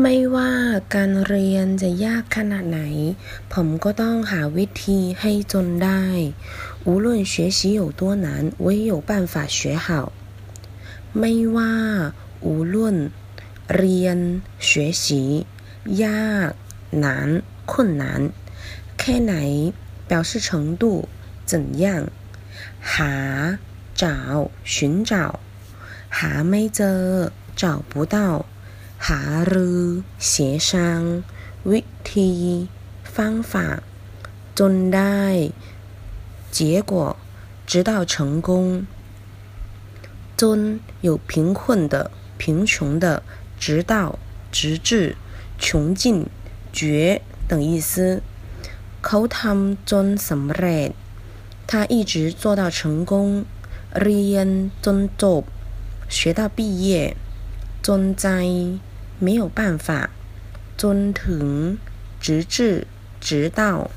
ไม่ว่าการเรียนจะยากขนาดไหน ผมก็ต้องหาวิธีให้จนได้无论学习有多难我也有办法学好ไม่ว่า无论เรียน学习ยาก难困难แค่ไหน表示程度怎样หา找寻找หาไม่เจอ找不到 หารือ协商วิธี方法จนได้结果直到成功จน有贫困的贫穷的直到直至穷尽绝等意思เขาทำจนสำเร็จ他一直做到成功เรียนจนจบ学到毕业จนใจ 没有办法จนถึง直至直到